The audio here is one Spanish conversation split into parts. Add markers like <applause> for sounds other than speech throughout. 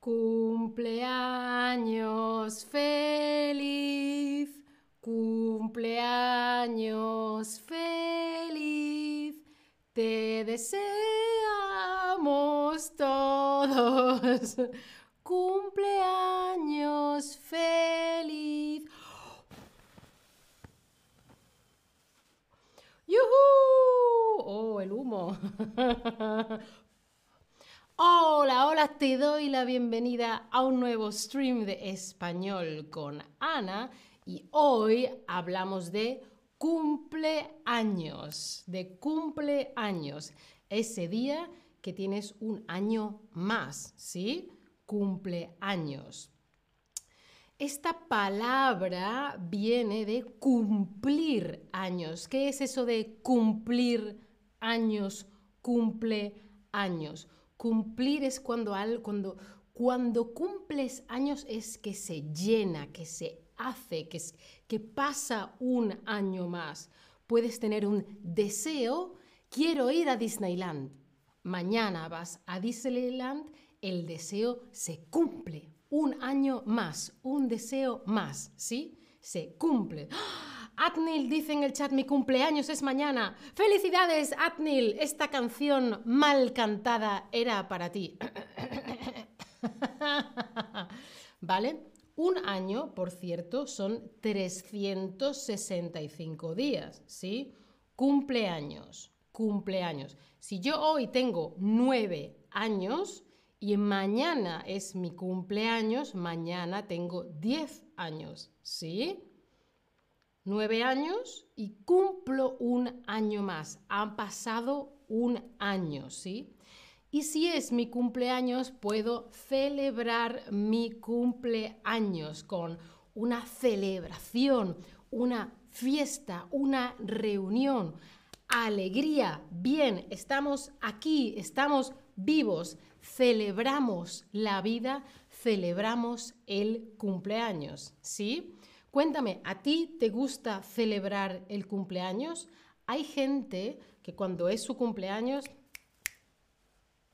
Cumpleaños feliz, cumpleaños feliz, te deseamos todos. <laughs> Cumpleaños feliz. ¡Yuhu! ¡Oh, el humo! <laughs> Hola, hola, te la bienvenida a un nuevo stream de español con Ana y hoy hablamos de cumpleaños, de cumpleaños, ese día que tienes un año más, ¿sí? Cumpleaños. Esta palabra viene de cumplir años. ¿Qué es eso de cumplir años? Cumple años. Cumplir es cuando, cuando, cuando cumples años es que se llena, que se hace, que, que pasa un año más. Puedes tener un deseo, quiero ir a Disneyland. Mañana vas a Disneyland, el deseo se cumple. Un año más, un deseo más, ¿sí? Se cumple. ¡Ah! Atnil dice en el chat, mi cumpleaños es mañana. Felicidades, Atnil. Esta canción mal cantada era para ti. <coughs> ¿Vale? Un año, por cierto, son 365 días, ¿sí? Cumpleaños, cumpleaños. Si yo hoy tengo nueve años y mañana es mi cumpleaños, mañana tengo 10 años, ¿sí? Nueve años y cumplo un año más. Han pasado un año, ¿sí? Y si es mi cumpleaños, puedo celebrar mi cumpleaños con una celebración, una fiesta, una reunión, alegría. Bien, estamos aquí, estamos vivos, celebramos la vida, celebramos el cumpleaños, ¿sí? Cuéntame, ¿a ti te gusta celebrar el cumpleaños? Hay gente que cuando es su cumpleaños,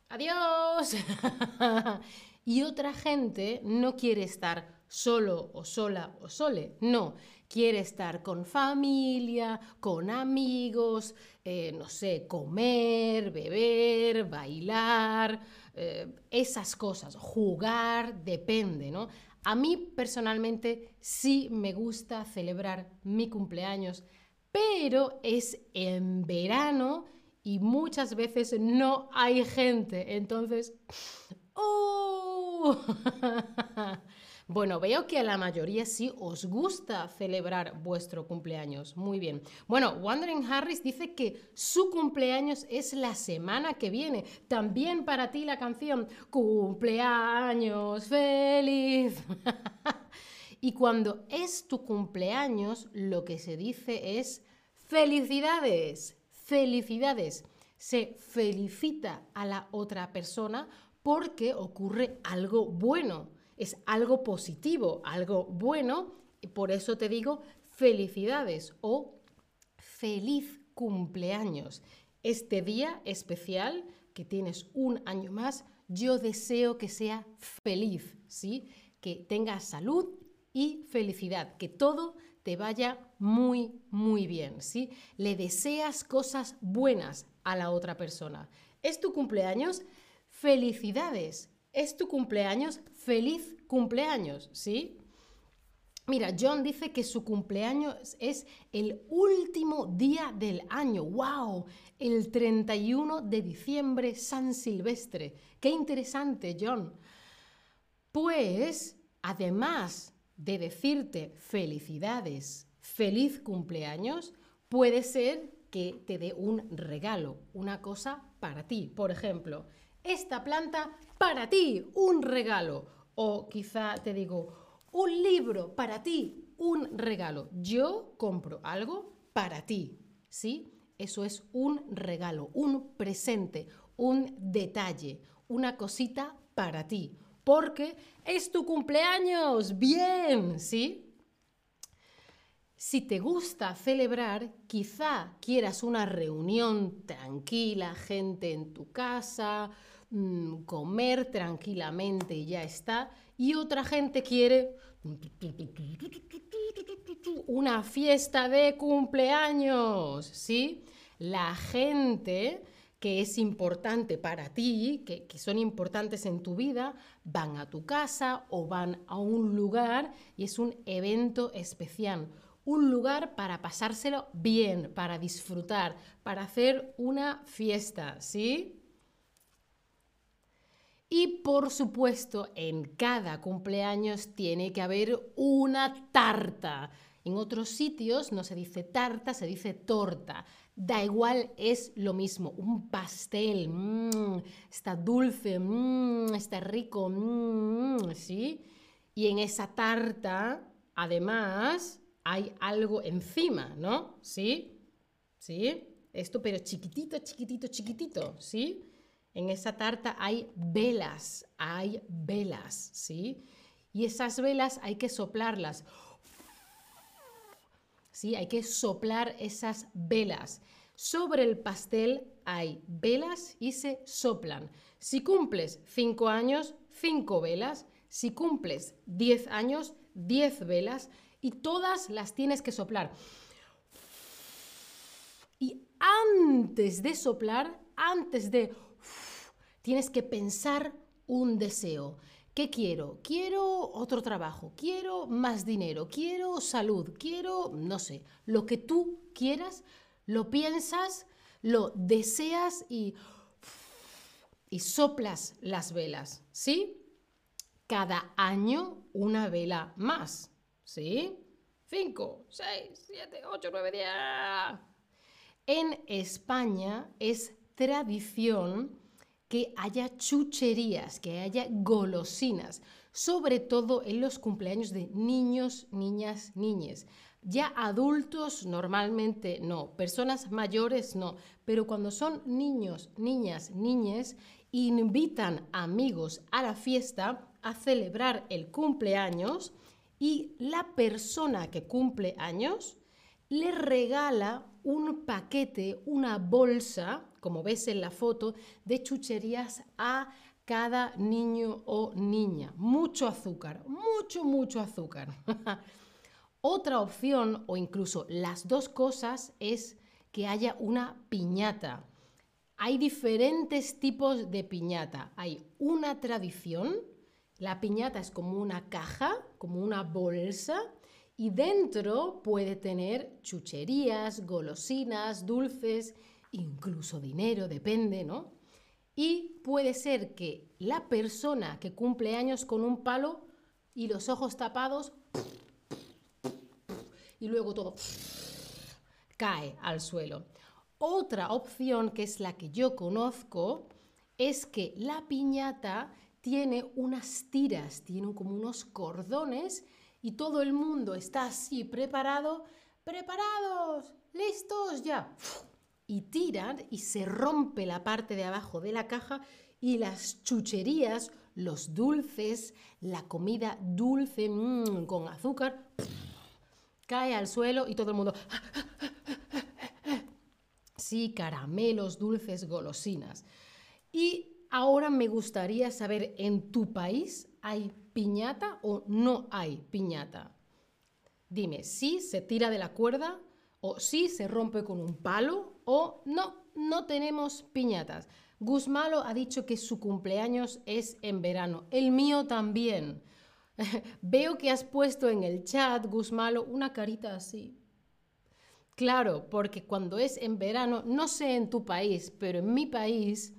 adiós. <laughs> y otra gente no quiere estar solo o sola o sole, no, quiere estar con familia, con amigos, eh, no sé, comer, beber, bailar, eh, esas cosas, jugar, depende, ¿no? A mí personalmente sí me gusta celebrar mi cumpleaños, pero es en verano y muchas veces no hay gente. Entonces, ¡oh! <laughs> Bueno, veo que a la mayoría sí os gusta celebrar vuestro cumpleaños. Muy bien. Bueno, Wandering Harris dice que su cumpleaños es la semana que viene. También para ti la canción Cumpleaños feliz. <laughs> y cuando es tu cumpleaños, lo que se dice es felicidades, felicidades. Se felicita a la otra persona porque ocurre algo bueno es algo positivo, algo bueno, y por eso te digo felicidades o feliz cumpleaños. Este día especial que tienes un año más, yo deseo que sea feliz, ¿sí? Que tengas salud y felicidad, que todo te vaya muy, muy bien, ¿sí? Le deseas cosas buenas a la otra persona. ¿Es tu cumpleaños? Felicidades, es tu cumpleaños, feliz cumpleaños, ¿sí? Mira, John dice que su cumpleaños es el último día del año. ¡Wow! El 31 de diciembre, San Silvestre. ¡Qué interesante, John! Pues, además de decirte felicidades, feliz cumpleaños, puede ser que te dé un regalo, una cosa para ti. Por ejemplo, esta planta para ti, un regalo. O quizá te digo, un libro para ti, un regalo. Yo compro algo para ti, ¿sí? Eso es un regalo, un presente, un detalle, una cosita para ti. Porque es tu cumpleaños, bien, ¿sí? Si te gusta celebrar, quizá quieras una reunión tranquila, gente en tu casa, mm, comer tranquilamente y ya está. Y otra gente quiere una fiesta de cumpleaños, ¿sí? La gente que es importante para ti, que, que, son importantes en tu vida, van a tu casa o van a un lugar y es un evento especial. Un lugar para pasárselo bien, para disfrutar, para hacer una fiesta, ¿sí? Y por supuesto, en cada cumpleaños tiene que haber una tarta. En otros sitios no se dice tarta, se dice torta. Da igual, es lo mismo. Un pastel, mmm, está dulce, mmm, está rico, mmm, ¿sí? Y en esa tarta, además, hay algo encima, ¿no? ¿Sí? ¿Sí? Esto, pero chiquitito, chiquitito, chiquitito, ¿sí? En esa tarta hay velas, hay velas, ¿sí? Y esas velas hay que soplarlas. ¿sí? Hay que soplar esas velas. Sobre el pastel hay velas y se soplan. Si cumples 5 años, 5 velas. Si cumples 10 años, 10 velas. Y todas las tienes que soplar. Y antes de soplar, antes de... tienes que pensar un deseo. ¿Qué quiero? Quiero otro trabajo, quiero más dinero, quiero salud, quiero, no sé, lo que tú quieras, lo piensas, lo deseas y, y soplas las velas, ¿sí? Cada año una vela más, ¿sí? 5, 6, 7, 8, 9, 10. En España es tradición que haya chucherías, que haya golosinas, sobre todo en los cumpleaños de niños, niñas, niñes. Ya adultos normalmente no, personas mayores no, pero cuando son niños, niñas, niñes, invitan amigos a la fiesta a celebrar el cumpleaños y la persona que cumple años le regala un paquete, una bolsa como ves en la foto, de chucherías a cada niño o niña. Mucho azúcar, mucho, mucho azúcar. <laughs> Otra opción, o incluso las dos cosas, es que haya una piñata. Hay diferentes tipos de piñata. Hay una tradición, la piñata es como una caja, como una bolsa, y dentro puede tener chucherías, golosinas, dulces incluso dinero, depende, ¿no? Y puede ser que la persona que cumple años con un palo y los ojos tapados y luego todo cae al suelo. Otra opción, que es la que yo conozco, es que la piñata tiene unas tiras, tiene como unos cordones y todo el mundo está así preparado, preparados, listos ya y tiran y se rompe la parte de abajo de la caja y las chucherías, los dulces, la comida dulce mmm, con azúcar cae al suelo y todo el mundo... Sí, caramelos, dulces, golosinas. Y ahora me gustaría saber, ¿en tu país hay piñata o no hay piñata? Dime, si se tira de la cuerda o si se rompe con un palo o no, no tenemos piñatas. Guzmalo ha dicho que su cumpleaños es en verano. El mío también. <laughs> Veo que has puesto en el chat, Guzmalo, una carita así. Claro, porque cuando es en verano, no sé en tu país, pero en mi país,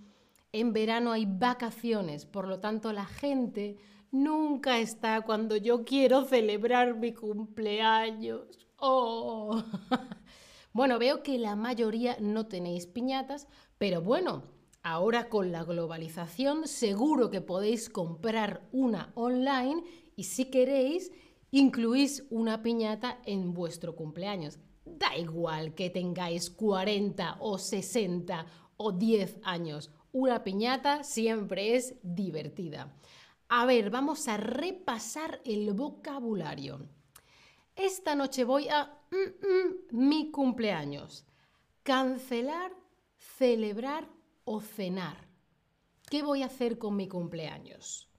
en verano hay vacaciones, por lo tanto la gente nunca está cuando yo quiero celebrar mi cumpleaños. Oh. <laughs> Bueno, veo que la mayoría no tenéis piñatas, pero bueno, ahora con la globalización seguro que podéis comprar una online y si queréis, incluís una piñata en vuestro cumpleaños. Da igual que tengáis 40 o 60 o 10 años, una piñata siempre es divertida. A ver, vamos a repasar el vocabulario. Esta noche voy a mm, mm, mi cumpleaños. Cancelar, celebrar o cenar. ¿qué voy a hacer con mi cumpleaños?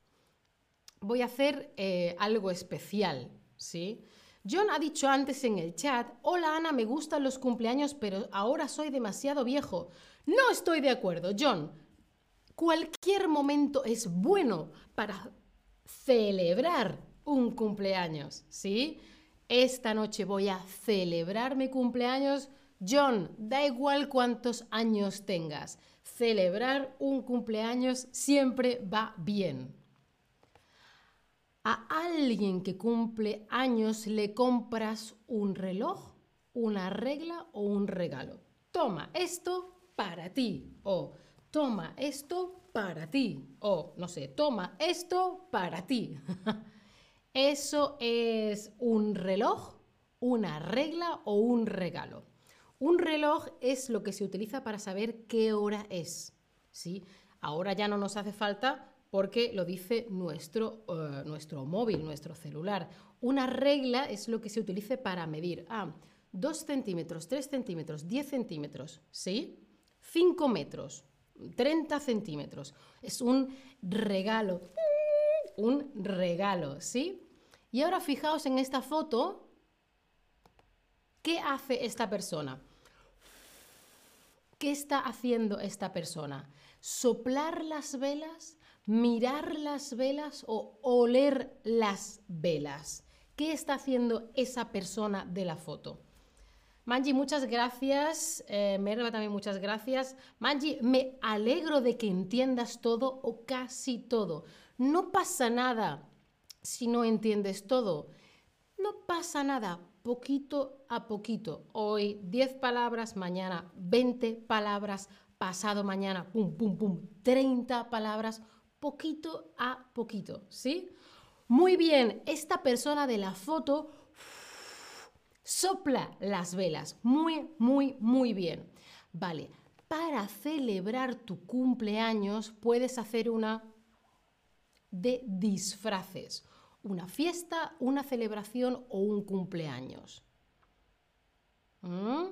Voy a hacer eh, algo especial, ¿sí? John ha dicho antes en el chat, hola Ana, me gustan los cumpleaños, pero ahora soy demasiado viejo. No estoy de acuerdo, John. Cualquier momento es bueno para celebrar un cumpleaños, ¿sí? Esta noche voy a celebrar mi cumpleaños. John, da igual cuántos años tengas, celebrar un cumpleaños siempre va bien. A alguien que cumple años le compras un reloj, una regla o un regalo. Toma esto para ti o toma esto para ti o no sé, toma esto para ti. <laughs> Eso es un reloj, una regla o un regalo. Un reloj es lo que se utiliza para saber qué hora es. ¿sí? Ahora ya no nos hace falta porque lo dice nuestro, eh, nuestro móvil, nuestro celular. Una regla es lo que se utiliza para medir. Ah, 2 centímetros, 3 centímetros, 10 centímetros, ¿sí? 5 metros, 30 centímetros. Es un regalo. Un regalo, ¿sí? Y ahora fijaos en esta foto. ¿Qué hace esta persona? ¿Qué está haciendo esta persona? ¿Soplar las velas? ¿Mirar las velas o oler las velas? ¿Qué está haciendo esa persona de la foto? Manji, muchas gracias. Eh, Merva también muchas gracias. Manji, me alegro de que entiendas todo o casi todo. No pasa nada si no entiendes todo. No pasa nada, poquito a poquito. Hoy 10 palabras, mañana 20 palabras, pasado mañana, pum, pum, pum, 30 palabras, poquito a poquito, ¿sí? Muy bien, esta persona de la foto Sopla las velas. Muy, muy, muy bien. Vale, para celebrar tu cumpleaños puedes hacer una de disfraces. Una fiesta, una celebración o un cumpleaños. ¿Mm?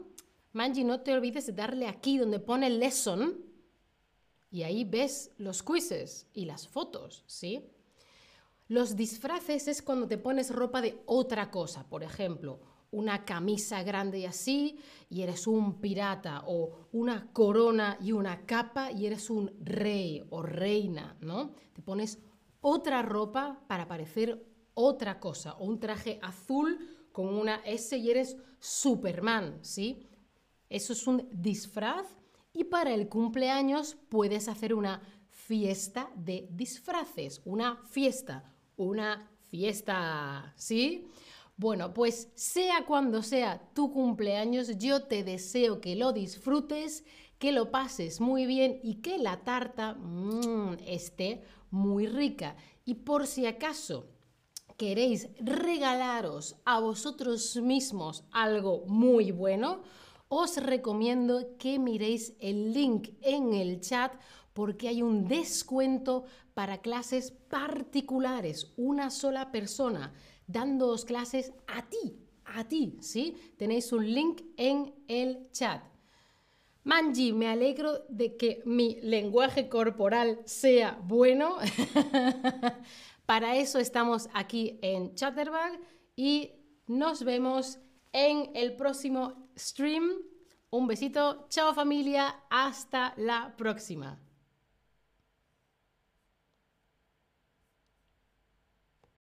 Manji, no te olvides de darle aquí donde pone lesson y ahí ves los quizzes y las fotos, ¿sí? Los disfraces es cuando te pones ropa de otra cosa, por ejemplo, una camisa grande y así y eres un pirata o una corona y una capa y eres un rey o reina, ¿no? Te pones otra ropa para parecer otra cosa o un traje azul con una S y eres Superman, ¿sí? Eso es un disfraz y para el cumpleaños puedes hacer una fiesta de disfraces, una fiesta, una fiesta, ¿sí? Bueno, pues sea cuando sea tu cumpleaños, yo te deseo que lo disfrutes, que lo pases muy bien y que la tarta mmm, esté muy rica. Y por si acaso queréis regalaros a vosotros mismos algo muy bueno, os recomiendo que miréis el link en el chat porque hay un descuento para clases particulares, una sola persona dándoos clases a ti, a ti, ¿sí? Tenéis un link en el chat. Manji, me alegro de que mi lenguaje corporal sea bueno. <laughs> Para eso estamos aquí en Chatterbag y nos vemos en el próximo stream. Un besito, chao familia, hasta la próxima.